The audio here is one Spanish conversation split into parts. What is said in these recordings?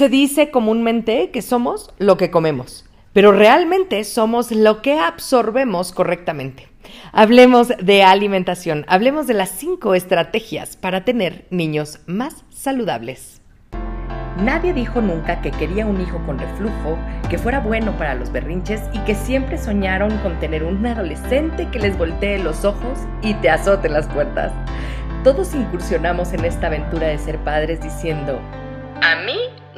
Se dice comúnmente que somos lo que comemos, pero realmente somos lo que absorbemos correctamente. Hablemos de alimentación, hablemos de las cinco estrategias para tener niños más saludables. Nadie dijo nunca que quería un hijo con reflujo, que fuera bueno para los berrinches y que siempre soñaron con tener un adolescente que les voltee los ojos y te azote las puertas. Todos incursionamos en esta aventura de ser padres diciendo, a mí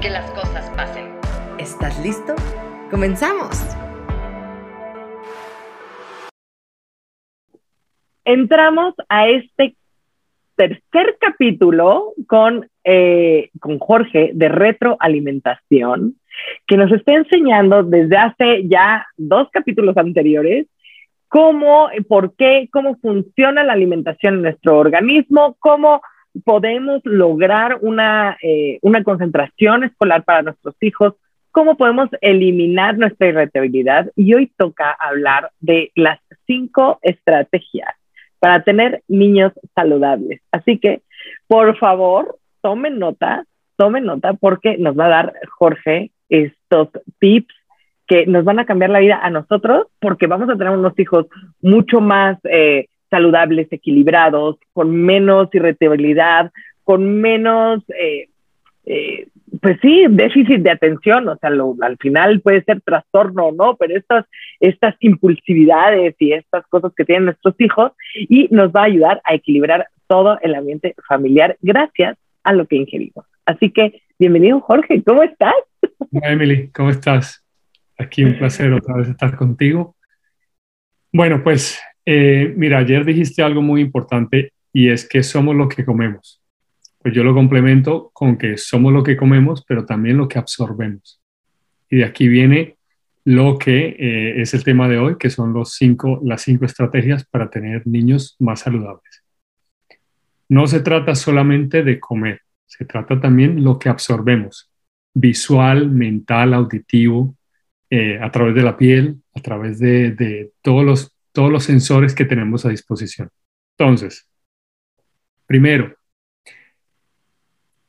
que las cosas pasen. ¿Estás listo? ¡Comenzamos! Entramos a este tercer capítulo con, eh, con Jorge de retroalimentación, que nos está enseñando desde hace ya dos capítulos anteriores cómo, por qué, cómo funciona la alimentación en nuestro organismo, cómo podemos lograr una, eh, una concentración escolar para nuestros hijos, cómo podemos eliminar nuestra irritabilidad. Y hoy toca hablar de las cinco estrategias para tener niños saludables. Así que, por favor, tomen nota, tomen nota porque nos va a dar Jorge estos tips que nos van a cambiar la vida a nosotros porque vamos a tener unos hijos mucho más eh, saludables, equilibrados, con menos irritabilidad, con menos, eh, eh, pues sí, déficit de atención, o sea, al final puede ser trastorno, ¿no? Pero estas, estas impulsividades y estas cosas que tienen nuestros hijos y nos va a ayudar a equilibrar todo el ambiente familiar gracias a lo que ingerimos. Así que, bienvenido Jorge, ¿cómo estás? Hola Emily, ¿cómo estás? Aquí un placer otra vez estar contigo. Bueno, pues eh, mira, ayer dijiste algo muy importante y es que somos lo que comemos. Pues yo lo complemento con que somos lo que comemos, pero también lo que absorbemos. Y de aquí viene lo que eh, es el tema de hoy, que son los cinco, las cinco estrategias para tener niños más saludables. No se trata solamente de comer, se trata también lo que absorbemos, visual, mental, auditivo, eh, a través de la piel, a través de, de todos los todos los sensores que tenemos a disposición. Entonces, primero,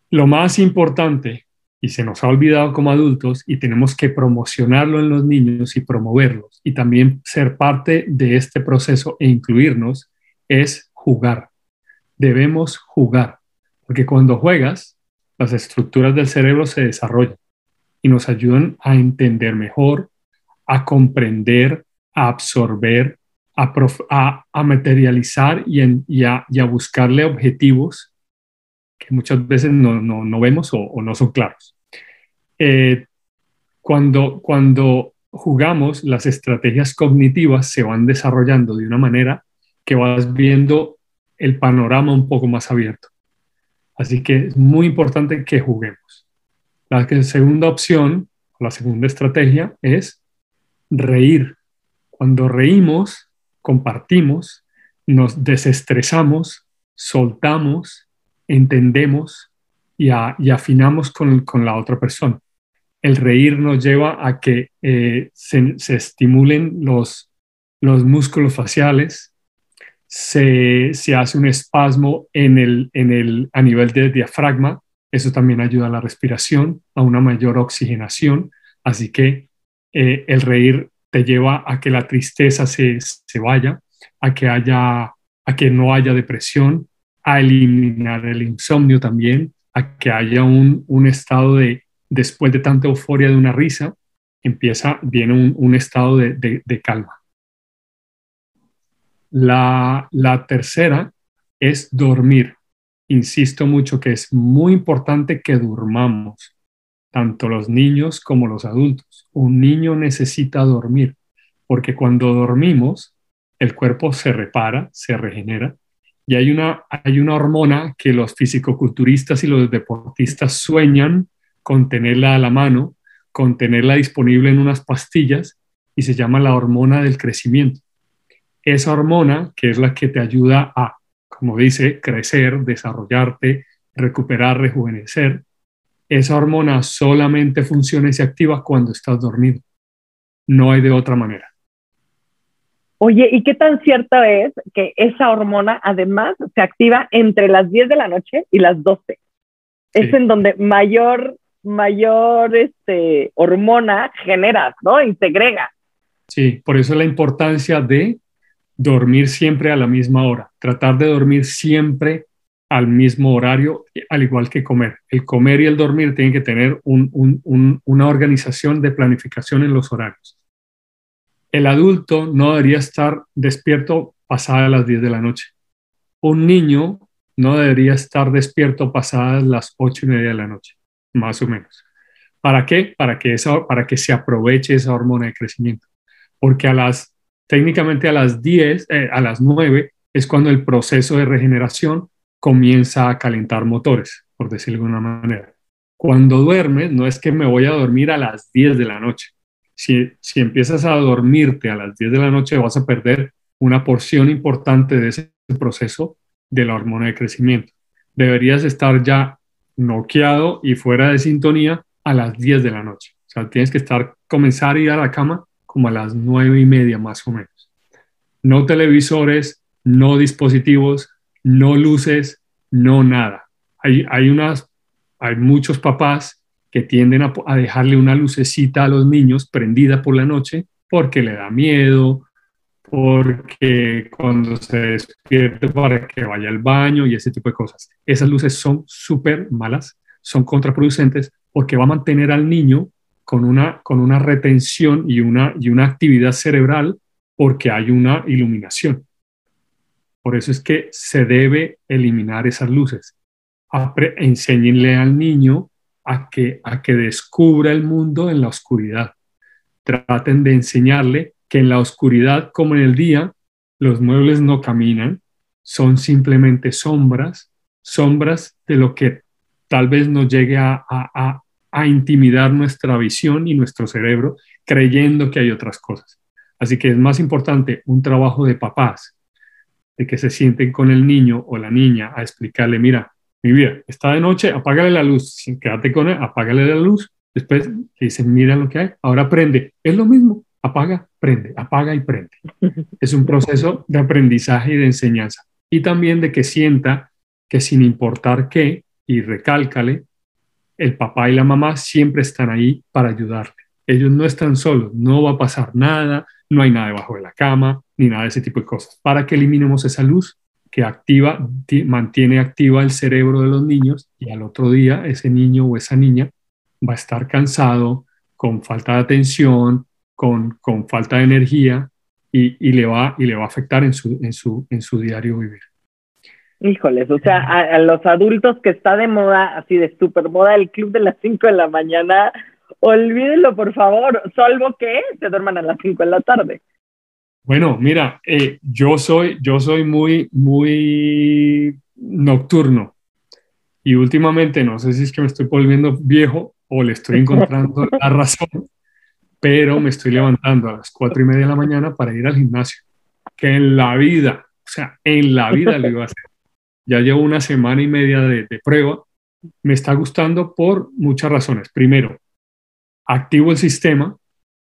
lo más importante, y se nos ha olvidado como adultos, y tenemos que promocionarlo en los niños y promoverlos, y también ser parte de este proceso e incluirnos, es jugar. Debemos jugar, porque cuando juegas, las estructuras del cerebro se desarrollan y nos ayudan a entender mejor, a comprender, a absorber, a, materializar y, a, buscarle objetivos que muchas veces no, vemos o, no son claros. Eh, cuando, cuando jugamos, las estrategias cognitivas se van desarrollando de una manera que vas viendo el panorama un poco más abierto. Así que es muy importante que juguemos. La segunda opción, la segunda estrategia es reír. Cuando reímos, compartimos, nos desestresamos, soltamos, entendemos y, afinamos con, la otra persona. El reír nos lleva a que eh, se, estimulen los, los músculos faciales, se, hace un espasmo en el, en el, a nivel del diafragma, eso también ayuda a la respiración, a una mayor oxigenación, así que eh, el reír te lleva a que la tristeza se, vaya, a que, haya, a que no haya depresión, a eliminar el insomnio también, a que haya un, estado de, después de tanta euforia de una risa, empieza, viene un, estado de, calma. La, la tercera es dormir. Insisto mucho que es muy importante que durmamos tanto los niños como los adultos. Un niño necesita dormir, porque cuando dormimos, el cuerpo se repara, se regenera, y hay una, hay una hormona que los fisicoculturistas y los deportistas sueñan con tenerla a la mano, con tenerla disponible en unas pastillas y se llama la hormona del crecimiento. Esa hormona, que es la que te ayuda a, como dice, crecer, desarrollarte, recuperar, rejuvenecer, esa hormona solamente funciona y se activa cuando estás dormido. No hay de otra manera. Oye, ¿y qué tan cierto es que esa hormona además se activa entre las 10 de la noche y las 12? Es en donde mayor, mayor este, hormona generas, ¿no? Y segrega. Sí, por eso la importancia de dormir siempre a la misma hora, tratar de dormir siempre al mismo horario, al igual que comer. El comer y el dormir tienen que tener una organización de planificación en los horarios el adulto no debería estar despierto pasadas las 10 de la noche. Un niño no debería estar despierto pasadas las 8 y media de la noche, más o menos. ¿Para qué? Para que, para que se aproveche esa hormona de crecimiento. Porque a las, técnicamente a las 10, eh, a las 9 es cuando el proceso de regeneración comienza a calentar motores, por decirlo de alguna manera. Cuando duermes, no es que me voy a dormir a las 10 de la noche, si, empiezas a dormirte a las 10 de la noche, vas a perder una porción importante de ese proceso de la hormona de crecimiento. Deberías estar ya noqueado y fuera de sintonía a las 10 de la noche. O sea, tienes que estar, comenzar a ir a la cama como a las 9 y media más o menos. No televisores, no dispositivos, no luces, no nada. Hay, hay, unas, hay muchos papás que tienden a, dejarle una lucecita a los niños prendida por la noche porque le da miedo, porque cuando se despierte para que vaya al baño y ese tipo de cosas. Esas luces son súper malas, son contraproducentes porque va a mantener al niño con una, con una retención y una, y una actividad cerebral porque hay una iluminación. Por eso es que se debe eliminar esas luces. enséñenle al niño a que, a que descubra el mundo en la oscuridad. Traten de enseñarle que en la oscuridad como en el día, los muebles no caminan, son simplemente sombras, sombras de lo que tal vez nos llegue a, a, a intimidar nuestra visión y nuestro cerebro creyendo que hay otras cosas. Así que es más importante un trabajo de papás, de que se sienten con el niño o la niña a explicarle, mira, mi vida, está de noche, apágale la luz, sin quedarte con él, apágale la luz. Después le dicen, mira lo que hay, ahora prende. Es lo mismo, apaga, prende, apaga y prende. Es un proceso de aprendizaje y de enseñanza. Y también de que sienta que sin importar qué, y recálcale, el papá y la mamá siempre están ahí para ayudarte. Ellos no están solos, no va a pasar nada, no hay nada debajo de la cama, ni nada de ese tipo de cosas. Para que eliminemos esa luz que activa, mantiene activa el cerebro de los niños y al otro día ese niño o esa niña va a estar cansado, con falta de atención, con, con falta de energía y, y, le va, y le va a afectar en su, en su, en su diario vivir. Híjoles, o sea, a, los adultos que está de moda, así de súper moda, el club de las 5 de la mañana, olvídenlo por favor, salvo que se duerman a las 5 de la tarde. Bueno, mira, eh, yo, soy, yo soy muy, muy nocturno y últimamente no sé si es que me estoy volviendo viejo o le estoy encontrando la razón, pero me estoy levantando a las cuatro y media de la mañana para ir al gimnasio, que en la vida, o sea, en la vida lo iba a hacer. Ya llevo una semana y media de, de prueba, me está gustando por muchas razones. Primero, activo el sistema,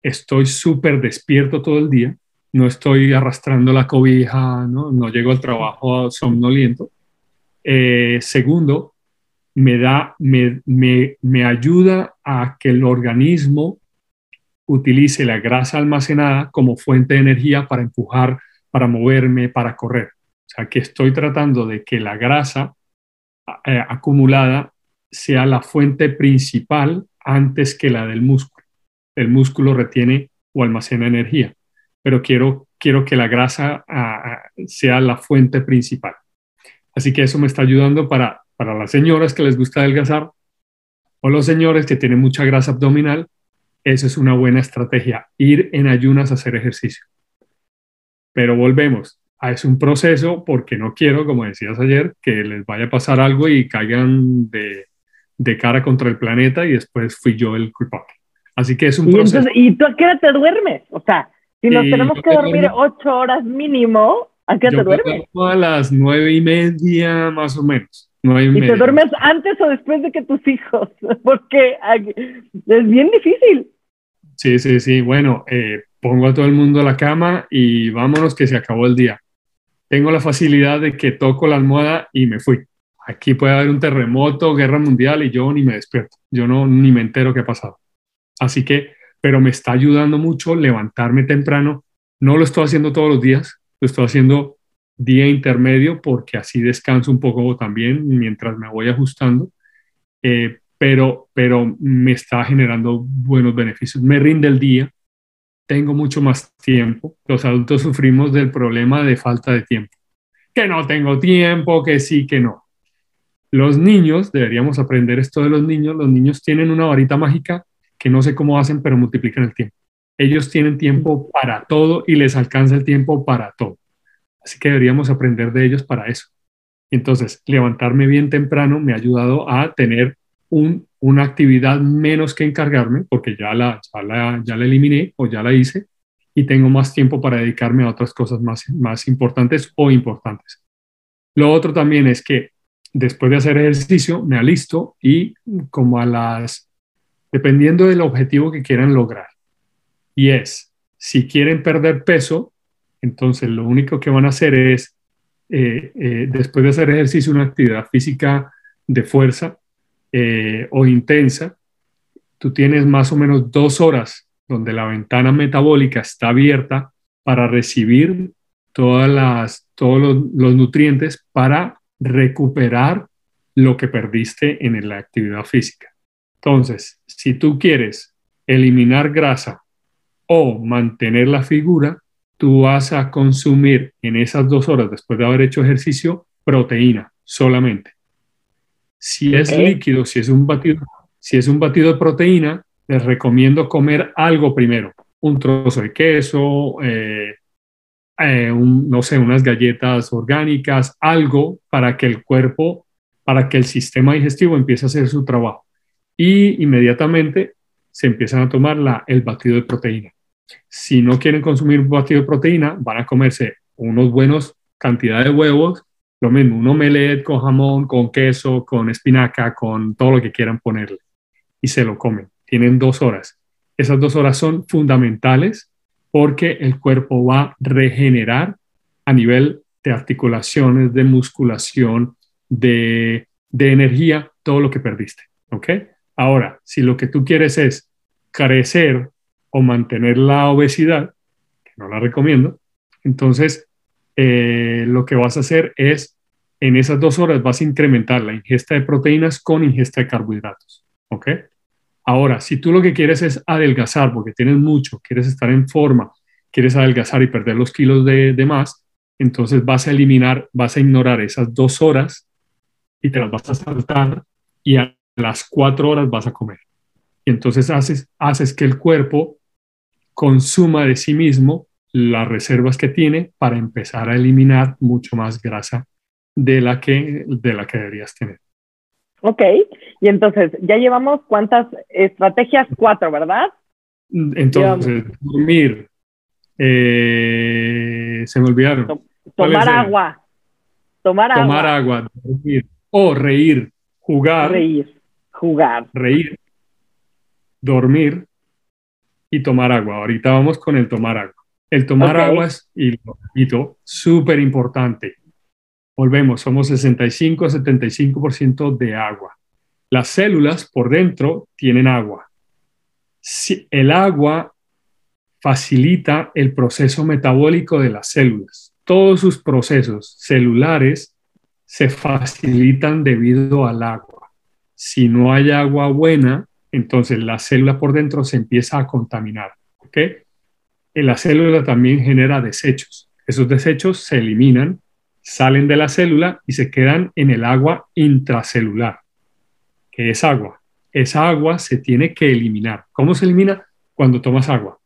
estoy súper despierto todo el día, no estoy arrastrando la cobija, no, no llego al trabajo somnoliento. Eh, segundo, me, da, me, me, me ayuda a que el organismo utilice la grasa almacenada como fuente de energía para empujar, para moverme, para correr. O sea, que estoy tratando de que la grasa eh, acumulada sea la fuente principal antes que la del músculo. El músculo retiene o almacena energía pero quiero, quiero que la grasa ah, ah, sea la fuente principal. Así que eso me está ayudando para, para las señoras que les gusta adelgazar o los señores que tienen mucha grasa abdominal. Eso es una buena estrategia, ir en ayunas a hacer ejercicio. Pero volvemos, a es un proceso porque no quiero, como decías ayer, que les vaya a pasar algo y caigan de, de cara contra el planeta y después fui yo el culpable. Así que es un ¿Y, proceso. entonces, ¿Y tú a qué hora te duermes? O sea, si nos tenemos que dormir ocho horas mínimo, ¿a qué te duermes? A las nueve y media más o menos. Nueve y, ¿Y media. te duermes antes o después de que tus hijos? Porque es bien difícil. Sí, sí, sí. Bueno, eh, pongo a todo el mundo a la cama y vámonos que se acabó el día. Tengo la facilidad de que toco la almohada y me fui. Aquí puede haber un terremoto, guerra mundial y yo ni me despierto. Yo no ni me entero qué ha pasado. Así que, pero me está ayudando mucho levantarme temprano. No lo estoy haciendo todos los días, lo estoy haciendo día intermedio porque así descanso un poco también mientras me voy ajustando. Eh, pero, pero me está generando buenos beneficios. Me rinde el día, tengo mucho más tiempo. Los adultos sufrimos del problema de falta de tiempo. Que no tengo tiempo, que sí, que no. Los niños, deberíamos aprender esto de los niños, los niños tienen una varita mágica que no sé cómo hacen, pero multiplican el tiempo. Ellos tienen tiempo para todo y les alcanza el tiempo para todo. Así que deberíamos aprender de ellos para eso. Entonces, levantarme bien temprano me ha ayudado a tener un, una actividad menos que encargarme, porque ya la, ya la, ya la eliminé o ya la hice, y tengo más tiempo para dedicarme a otras cosas más, más importantes o importantes. Lo otro también es que después de hacer ejercicio me alisto y como a las, dependiendo del objetivo que quieran lograr, y es, si quieren perder peso, entonces lo único que van a hacer es, eh, eh, después de hacer ejercicio, una actividad física de fuerza eh, o intensa, tú tienes más o menos dos horas donde la ventana metabólica está abierta para recibir todas las, todos los, los nutrientes para recuperar lo que perdiste en la actividad física. Entonces, si tú quieres eliminar grasa o mantener la figura, tú vas a consumir en esas dos horas después de haber hecho ejercicio proteína solamente. Si es líquido, si es un batido, si es un batido de proteína, les recomiendo comer algo primero, un trozo de queso, eh, eh, un- no sé, unas galletas orgánicas, algo para que el cuerpo, para que el sistema digestivo empiece a hacer su trabajo. Y inmediatamente se empiezan a tomar la, el batido de proteína. Si no quieren consumir batido de proteína, van a comerse unos buenos cantidad de huevos, lo mismo, un omelette con jamón, con queso, con espinaca, con todo lo que quieran ponerle. Y se lo comen. Tienen dos horas. Esas dos horas son fundamentales porque el cuerpo va a regenerar a nivel de articulaciones, de musculación, de, energía, todo lo que perdiste. ¿Ok? Ahora, si lo que tú quieres es crecer o mantener la obesidad, que no la recomiendo, entonces eh, lo que vas a hacer es, en esas dos horas vas a incrementar la ingesta de proteínas con ingesta de carbohidratos. ¿Ok? Ahora, si tú lo que quieres es adelgazar porque tienes mucho, quieres estar en forma, quieres adelgazar y perder los kilos de, de más, entonces vas a eliminar, vas a ignorar esas dos horas y te las vas a saltar y a las cuatro horas vas a comer. Y entonces haces, haces que el cuerpo consuma de sí mismo las reservas que tiene para empezar a eliminar mucho más grasa de la que, de la que deberías tener. Ok, y entonces ya llevamos cuántas estrategias, cuatro, ¿verdad? Entonces, dormir, eh, se me olvidaron. To- ¿Cuáles Tomar agua, tomar, Tomar agua, agua, dormir, o reír, jugar, reír, jugar. reír, dormir y tomar agua. Ahorita vamos con el tomar agua. El tomar agua es, y lo repito, súper importante. Volvemos, somos 65-75% de agua. Las células por dentro tienen agua. El agua facilita el proceso metabólico de las células. Todos sus procesos celulares se facilitan debido al agua. Si no hay agua buena, entonces la célula por dentro se empieza a contaminar. ¿ok? Y la célula también genera desechos. Esos desechos se eliminan, salen de la célula y se quedan en el agua intracelular, que es agua. Esa agua se tiene que eliminar. ¿Cómo se elimina? Cuando tomas agua.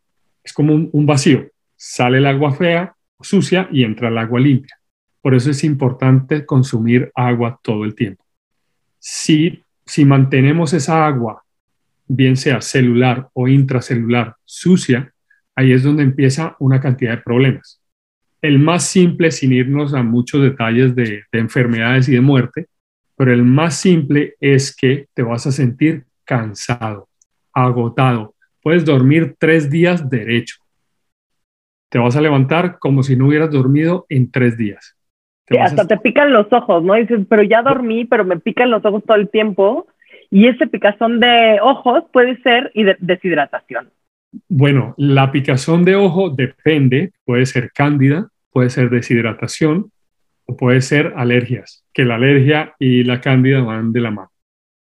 Es como un, vacío. Sale el agua fea, sucia y entra el agua limpia. Por eso es importante consumir agua todo el tiempo. Si si mantenemos esa agua, bien sea celular o intracelular, sucia, ahí es donde empieza una cantidad de problemas. El más simple, sin irnos a muchos detalles de, de enfermedades y de muerte, pero el más simple es que te vas a sentir cansado, agotado. Puedes dormir tres días derecho. Te vas a levantar como si no hubieras dormido en tres días. hasta te pican los ojos, ¿no? dices, pero ya dormí, pero me pican los ojos todo el tiempo. Y ese picazón de ojos puede ser deshidratación. Bueno, la picazón de ojo depende, puede ser cándida, puede ser deshidratación o puede ser alergias, que la alergia y la cándida van de la mano.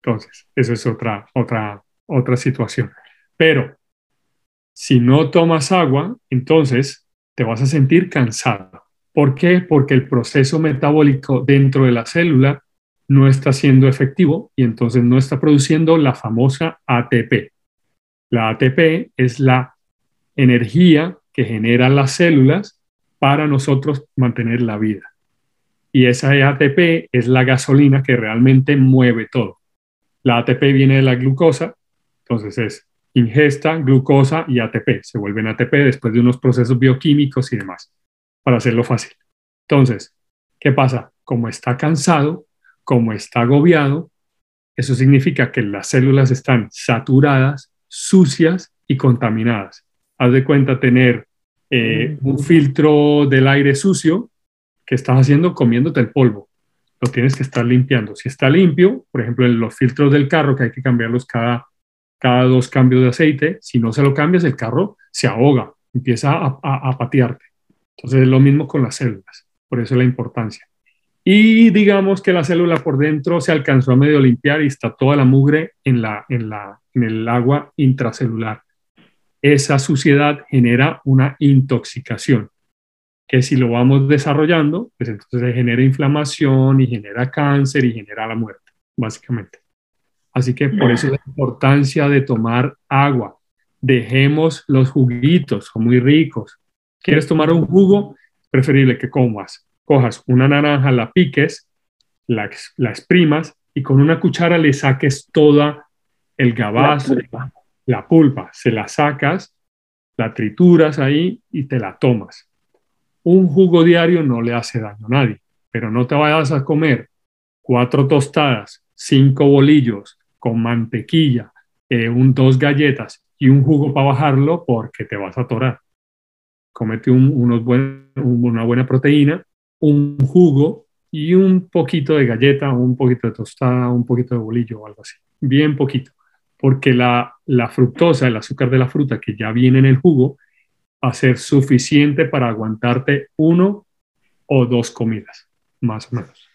Entonces, eso es otra, otra, otra situación. Pero si no tomas agua, entonces te vas a sentir cansado. ¿Por qué? Porque el proceso metabólico dentro de la célula no está siendo efectivo y entonces no está produciendo la famosa ATP. La ATP es la energía que generan las células para nosotros mantener la vida. Y esa ATP es la gasolina que realmente mueve todo. La ATP viene de la glucosa, entonces es ingesta, glucosa y ATP. Se vuelven ATP después de unos procesos bioquímicos y demás, para hacerlo fácil. Entonces, ¿qué pasa? Como está cansado, como está agobiado, eso significa que las células están saturadas, sucias y contaminadas. Haz de cuenta tener eh, un filtro del aire sucio que estás haciendo comiéndote el polvo. Lo tienes que estar limpiando. Si está limpio, por ejemplo, en los filtros del carro, que hay que cambiarlos cada cada dos cambios de aceite, si no se lo cambias, el carro se ahoga, empieza a, a, patearte. Entonces es lo mismo con las células, por eso la importancia. Y digamos que la célula por dentro se alcanzó a medio limpiar y está toda la mugre en, la, en, la, en el agua intracelular. Esa suciedad genera una intoxicación, que si lo vamos desarrollando, pues entonces genera inflamación y genera cáncer y genera la muerte, básicamente. Así que por eso la importancia de tomar agua. Dejemos los juguitos, son muy ricos. ¿Quieres tomar un jugo? Preferible que comas. Cojas una naranja, la piques, la, exprimas y con una cuchara le saques toda el gabazo, la. Se la sacas, la trituras ahí y te la tomas. Un jugo diario no le hace daño a nadie, pero no te vayas a comer cuatro tostadas, cinco bolillos, con mantequilla, eh, un, dos galletas y un jugo para bajarlo porque te vas a atorar. Comete unos una buena proteína, un jugo y un poquito de galleta, un poquito de tostada, un poquito de bolillo o algo así. Bien poquito. Porque la, la fructosa, el azúcar de la fruta que ya viene en el jugo, va a ser suficiente para aguantarte uno o dos comidas, más o menos.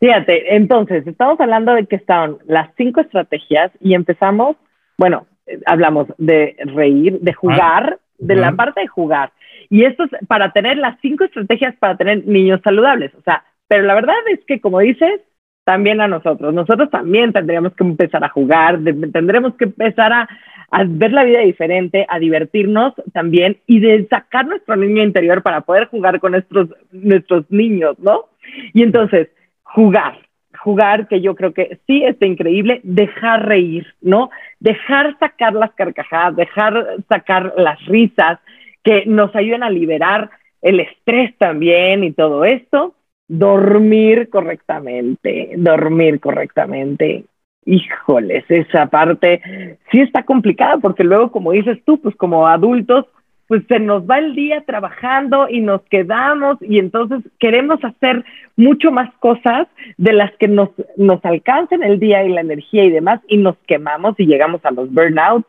Fíjate, entonces, estamos hablando de que estaban las cinco estrategias y empezamos, bueno, hablamos de reír, de jugar, de la parte de jugar. Y esto es para tener las cinco estrategias para tener niños saludables. O sea, pero la verdad es que, como dices, también a nosotros. Nosotros también tendríamos que empezar a jugar, tendremos que empezar a, a, ver la vida diferente, a divertirnos también y de sacar nuestro niño interior para poder jugar con nuestros, nuestros niños, ¿no? Y entonces, jugar, jugar que yo creo que sí está increíble, dejar reír, ¿no? Dejar sacar las carcajadas, dejar sacar las risas que nos ayuden a liberar el estrés también y todo esto, dormir correctamente, dormir correctamente. Híjoles, esa parte sí está complicada porque luego, como dices tú, pues como adultos pues se nos va el día trabajando y nos quedamos y entonces queremos hacer mucho más cosas de las que nos, nos alcancen el día y la energía y demás y nos quemamos y llegamos a los burnouts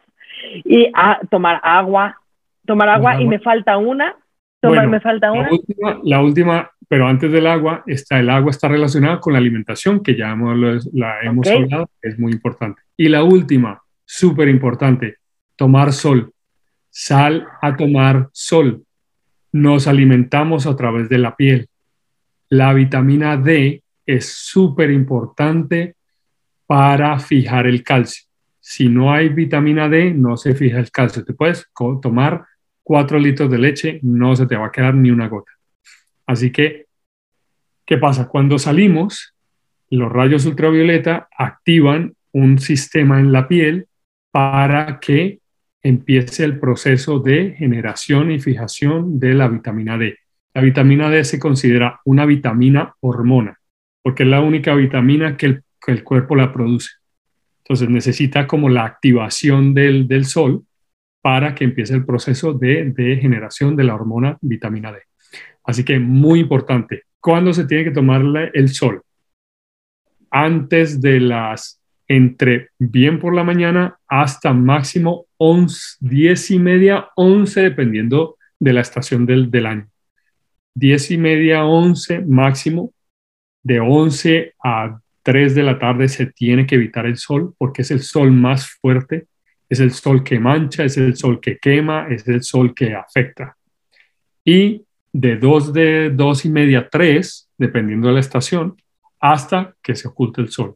y a tomar agua, tomar agua y me falta una, tomar, me falta una. La última, la última, pero antes del agua, está, el agua está relacionada con la alimentación que ya hemos, la hemos hablado, es muy importante. Y la última, súper importante, tomar sol Sal a tomar sol. Nos alimentamos a través de la piel. La vitamina D es súper importante para fijar el calcio. Si no hay vitamina D, no se fija el calcio. Te puedes tomar cuatro litros de leche, no se te va a quedar ni una gota. Así que, ¿qué pasa? Cuando salimos, los rayos ultravioleta activan un sistema en la piel para que empiece el proceso de generación y fijación de la vitamina D. La vitamina D se considera una vitamina hormona, porque es la única vitamina que el, cuerpo la produce. Entonces necesita como la activación del, sol para que empiece el proceso de, de, generación de la hormona vitamina D. Así que muy importante, ¿cuándo se tiene que tomarle el sol? Antes de las, entre bien por la mañana hasta máximo 11, 10 y media, 11, dependiendo de la estación del, del año. 10 y media, 11 máximo, de 11 a 3 de la tarde se tiene que evitar el sol porque es el sol más fuerte, es el sol que mancha, es el sol que quema, es el sol que afecta. Y de 2 de 2 y media a 3, dependiendo de la estación, hasta que se oculte el sol.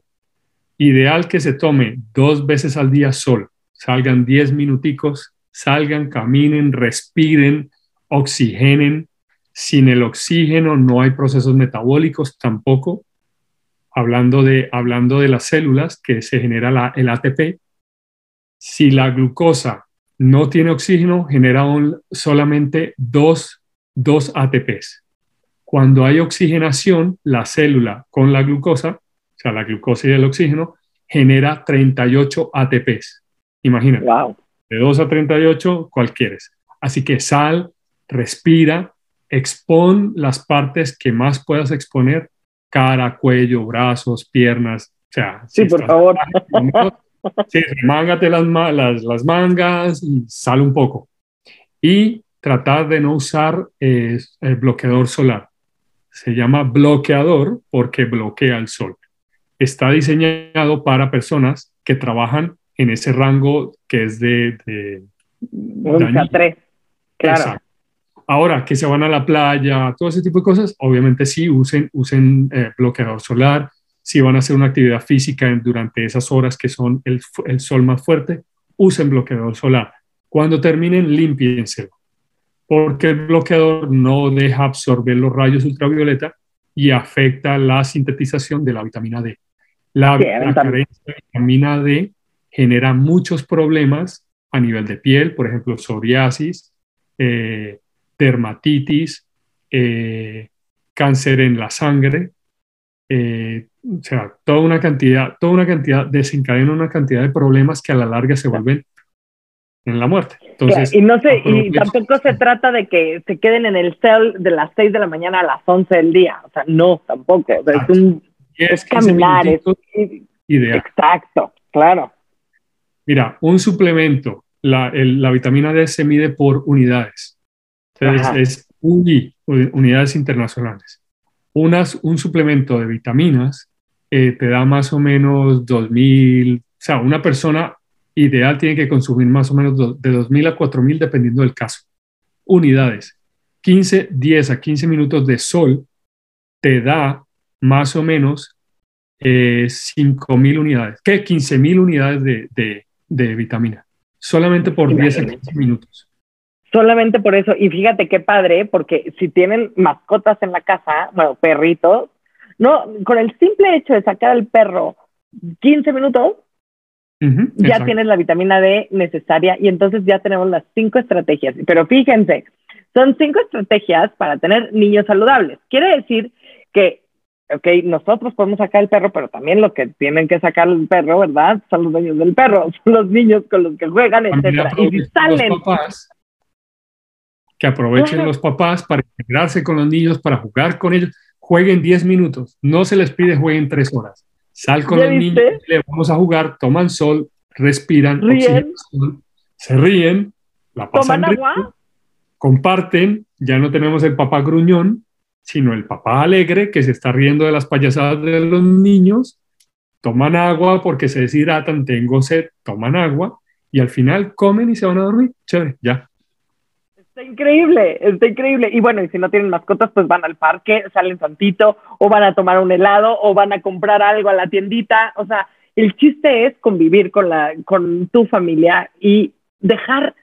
Ideal que se tome dos veces al día sol, salgan 10 minuticos, salgan, caminen, respiren, oxigenen, sin el oxígeno no hay procesos metabólicos tampoco. Hablando de, hablando de las células que se genera el ATP, si la glucosa no tiene oxígeno, genera solamente dos, dos ATPs. Cuando hay oxigenación, la célula con la glucosa, o sea, la glucosa y el oxígeno, genera 38 ATPs. Imagínate. De 2 a 38, ¿cuál quieres? Así que sal, respira, expon las partes que más puedas exponer, cara, cuello, brazos, piernas. O sea, sí, por favor. sí, remángate las, las, las, mangas y sal un poco. Y tratar de no usar eh, el bloqueador solar. Se llama bloqueador porque bloquea el sol. Está diseñado para personas que trabajan en ese rango que es de... de 3, claro. Ahora, que se van a la playa, todo ese tipo de cosas, obviamente sí, usen, usen eh, bloqueador solar. Si van a hacer una actividad física durante esas horas que son el, el, sol más fuerte, usen bloqueador solar. Cuando terminen, limpienselo, porque el bloqueador no deja absorber los rayos ultravioleta y afecta la sintetización de la vitamina D. La, la carencia de vitamina D genera muchos problemas a nivel de piel, por ejemplo, psoriasis, eh, dermatitis, eh, cáncer en la sangre, eh, o sea, toda una cantidad, toda una cantidad, desencadena una cantidad de problemas que a la larga se vuelven en la muerte. Entonces, y no sé, y tampoco se trata de que se queden en el cel de las 6 de la mañana a las 11 del día, o sea, no, tampoco, es un es caminar, es ideal. Exacto, claro. Mira, un suplemento, la, la vitamina D se mide por unidades. Entonces es UNI, unidades internacionales. Unas, un suplemento de vitaminas eh, te da más o menos 2.000, o sea, una persona ideal tiene que consumir más o menos de 2.000 a 4.000 dependiendo del caso. Unidades. 15, 10 a 15 minutos de sol te da más o menos eh, 5.000 unidades. ¿Qué? 15.000 unidades de, de, de vitamina. Solamente por 10 a 15 minutos. Solamente por eso. Y fíjate qué padre, porque si tienen mascotas en la casa, bueno, perritos, no, con el simple hecho de sacar al perro 15 minutos, ya tienes la vitamina D necesaria y entonces ya tenemos las cinco estrategias. Pero fíjense, son cinco estrategias para tener niños saludables. Quiere decir que, ok, nosotros podemos sacar el perro, pero también lo que tienen que sacar el perro, ¿verdad? Son los dueños del perro, son los niños con los que juegan, etcétera. Y salen que aprovechen los papás para integrarse con los niños, para jugar con ellos. Jueguen 10 minutos, no se les pide jueguen 3 horas. Sal con los niños, le vamos a jugar, toman sol, respiran, se ríen, la pasan agua? comparten, ya no tenemos el papá gruñón, sino el papá alegre que se está riendo de las payasadas de los niños, toman agua porque se deshidratan, tengo sed, toman agua y al final comen y se van a dormir. Chévere, ya, Está increíble, está increíble. Y bueno, y si no tienen mascotas, pues van al parque, salen tantito, o van a tomar un helado, o van a comprar algo a la tiendita. O sea, el chiste es convivir con, la, con tu familia y dejar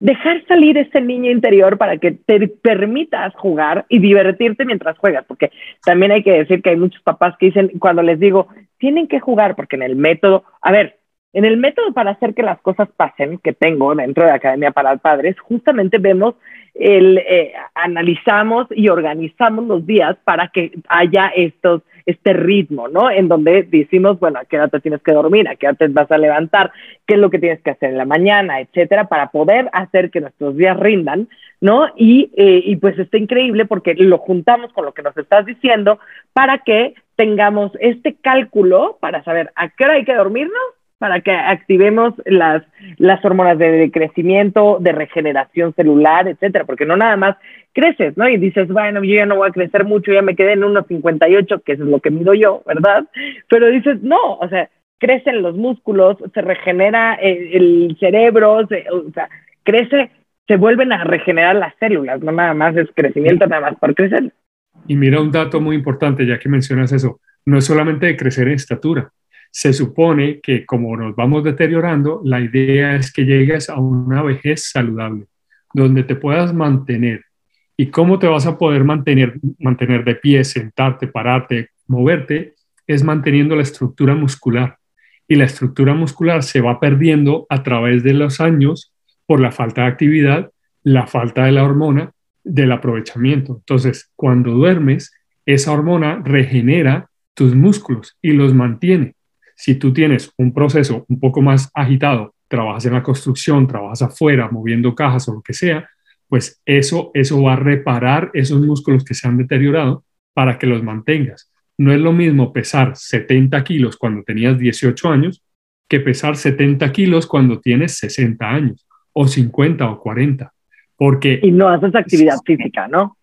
dejar salir ese niño interior para que te permitas jugar y divertirte mientras juegas, porque también hay que decir que hay muchos papás que dicen, cuando les digo, tienen que jugar, porque en el método, a ver, en el método para hacer que las cosas pasen que tengo dentro de la Academia para Padres, justamente vemos el, eh, analizamos y organizamos los días para que haya estos, este ritmo, ¿no? En donde decimos, bueno, a qué hora te tienes que dormir, a qué hora te vas a levantar, qué es lo que tienes que hacer en la mañana, etcétera, para poder hacer que nuestros días rindan, ¿no? Y, eh, y pues está increíble porque lo juntamos con lo que nos estás diciendo para que tengamos este cálculo para saber a qué hora hay que dormirnos para que activemos las, las hormonas de, crecimiento, de regeneración celular, etcétera, porque no nada más creces, ¿no? Y dices, bueno, yo ya no voy a crecer mucho, ya me quedé en 1,58, que eso es lo que mido yo, ¿verdad? Pero dices, no, o sea, crecen los músculos, se regenera el, el cerebro, o sea, crece, se vuelven a regenerar las células, no nada más es crecimiento, nada más por crecer. Y mira un dato muy importante, ya que mencionas eso, no es solamente de crecer en estatura, se supone que como nos vamos deteriorando, la idea es que llegues a una vejez saludable, donde te puedas mantener. ¿Y cómo te vas a poder mantener, mantener de pie, sentarte, pararte, moverte? Es manteniendo la estructura muscular. Y la estructura muscular se va perdiendo a través de los años por la falta de actividad, la falta de la hormona, del aprovechamiento. Entonces, cuando duermes, esa hormona regenera tus músculos y los mantiene. Si tú tienes un proceso un poco más agitado, trabajas en la construcción, trabajas afuera, moviendo cajas o lo que sea, pues eso, eso va a reparar esos músculos que se han deteriorado para que los mantengas. No es lo mismo pesar 70 kilos cuando tenías 18 años que pesar 70 kilos cuando tienes 60 años o 50 o 40. Porque, y no haces actividad física, ¿no?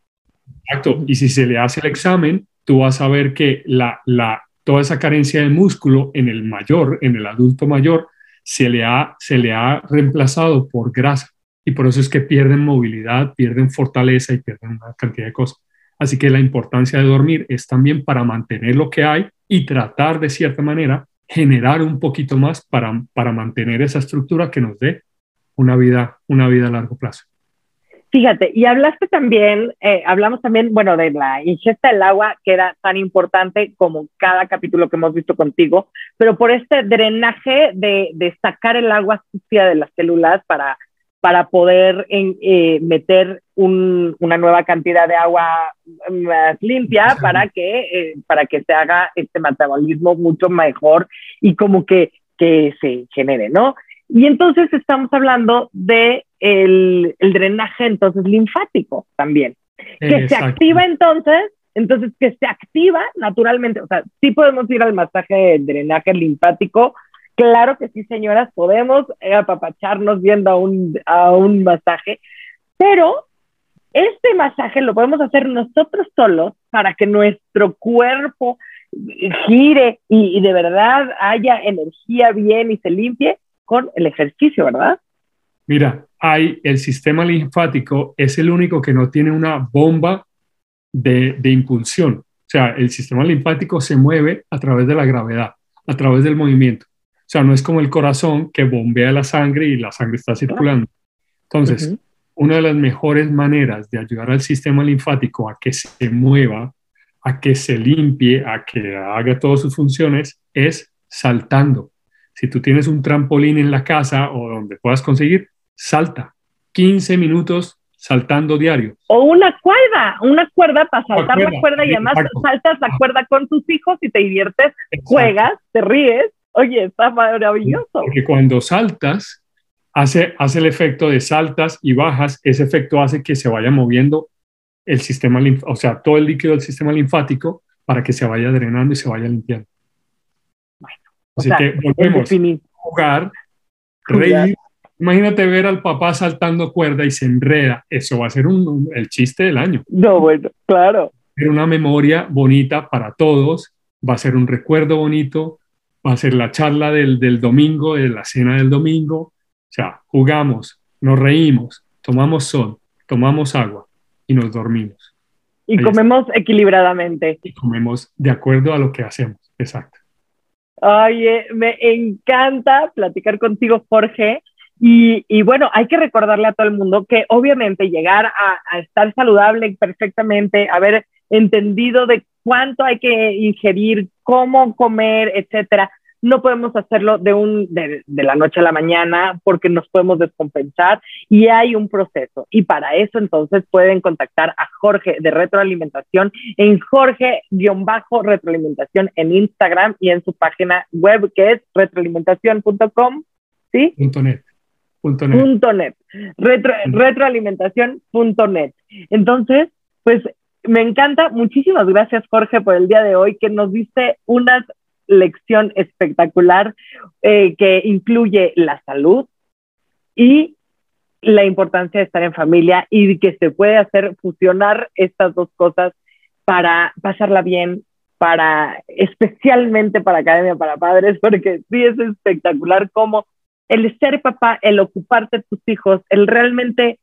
Exacto. Y si se le hace el examen, tú vas a ver que la, la, toda esa carencia de músculo en el mayor, en el adulto mayor, se le ha, se le ha reemplazado por grasa y por eso es que pierden movilidad, pierden fortaleza y pierden una cantidad de cosas. Así que la importancia de dormir es también para mantener lo que hay y tratar de cierta manera generar un poquito más para, para mantener esa estructura que nos dé una vida, una vida a largo plazo. Fíjate, y hablaste también, eh, hablamos también, bueno, de la ingesta del agua, que era tan importante como cada capítulo que hemos visto contigo, pero por este drenaje de, de sacar el agua sucia de las células para, para poder eh, meter un, una nueva cantidad de agua más limpia para que, eh, para que se haga este metabolismo mucho mejor y como que, que se genere, ¿no? Y entonces estamos hablando de el, el drenaje entonces linfático también, que se activa entonces, entonces que se activa naturalmente, o sea, sí podemos ir al masaje de drenaje linfático, claro que sí, señoras, podemos apapacharnos viendo a un, a un masaje, pero este masaje lo podemos hacer nosotros solos para que nuestro cuerpo gire y, y, de verdad haya energía bien y se limpie con el ejercicio, ¿verdad? Mira, hay el sistema linfático, es el único que no tiene una bomba de, de impulsión. O sea, el sistema linfático se mueve a través de la gravedad, a través del movimiento. O sea, no es como el corazón que bombea la sangre y la sangre está circulando. Entonces, una de las mejores maneras de ayudar al sistema linfático a que se mueva, a que se limpie, a que haga todas sus funciones, es saltando. Si tú tienes un trampolín en la casa o donde puedas conseguir, salta. 15 minutos saltando diario. O una cuerda, una cuerda para saltar la cuerda, y además saltas la cuerda con tus hijos y te diviertes, juegas, te ríes. Oye, está maravilloso. Porque cuando saltas, hace, hace el efecto de saltas y bajas, ese efecto hace que se vaya moviendo el sistema, o sea, todo el líquido del sistema linfático para que se vaya drenando y se vaya limpiando. Así que volvemos a jugar, reír. Imagínate ver al papá saltando cuerda y se enreda. Eso va a ser un, el chiste del año. No, bueno, claro. Ser una memoria bonita para todos. Va a ser un recuerdo bonito. Va a ser la charla del, del domingo, de la cena del domingo. O sea, jugamos, nos reímos, tomamos sol, tomamos agua y nos dormimos. Y comemos equilibradamente. Y comemos de acuerdo a lo que hacemos. Exacto. Oye, me encanta platicar contigo, Jorge. Y, bueno, hay que recordarle a todo el mundo que obviamente llegar a, estar saludable perfectamente, haber entendido de cuánto hay que ingerir, cómo comer, etcétera, no podemos hacerlo de, un, de, la noche a la mañana porque nos podemos descompensar y hay un proceso. Y para eso entonces pueden contactar a Jorge de Retroalimentación en Jorge-Retroalimentación en Instagram y en su página web que es retroalimentación.com. ¿Sí? Punto net. Retro, retroalimentación.net. Entonces, pues me encanta. Muchísimas gracias, Jorge, por el día de hoy, que nos diste unas lección espectacular eh, que incluye la salud y la importancia de estar en familia y que se puede hacer fusionar estas dos cosas para pasarla bien, para especialmente para Academia para Padres, porque sí es espectacular cómo el ser papá, el ocuparte de tus hijos, el realmente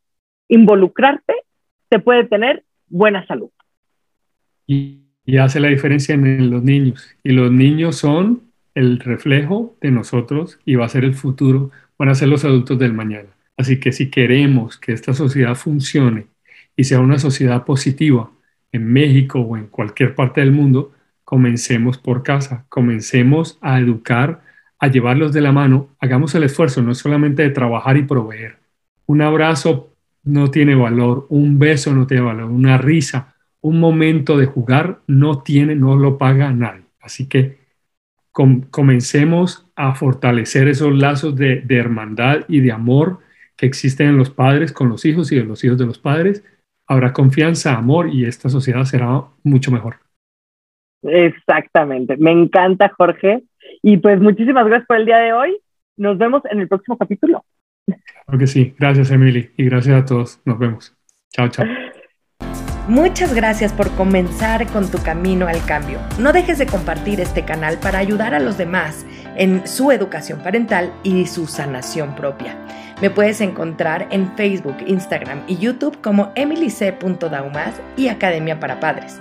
involucrarte, te puede tener buena salud. Y hace la diferencia en los niños. Y los niños son el reflejo de nosotros y va a ser el futuro, van a ser los adultos del mañana. Así que si queremos que esta sociedad funcione y sea una sociedad positiva en México o en cualquier parte del mundo, comencemos por casa, comencemos a educar, a llevarlos de la mano, hagamos el esfuerzo, no solamente de trabajar y proveer. Un abrazo no tiene valor, un beso no tiene valor, una risa un momento de jugar no tiene, no lo paga nadie. Así que comencemos a fortalecer esos lazos de, hermandad y de amor que existen en los padres con los hijos y de los hijos de los padres. Habrá confianza, amor y esta sociedad será mucho mejor. Exactamente. Me encanta, Jorge. Y pues muchísimas gracias por el día de hoy. Nos vemos en el próximo capítulo. Claro que sí. Gracias, Emily. Y gracias a todos. Nos vemos. Chao, chao. Muchas gracias por comenzar con tu camino al cambio. No dejes de compartir este canal para ayudar a los demás en su educación parental y su sanación propia. Me puedes encontrar en Facebook, Instagram y YouTube como emilyc.daumas y Academia para Padres.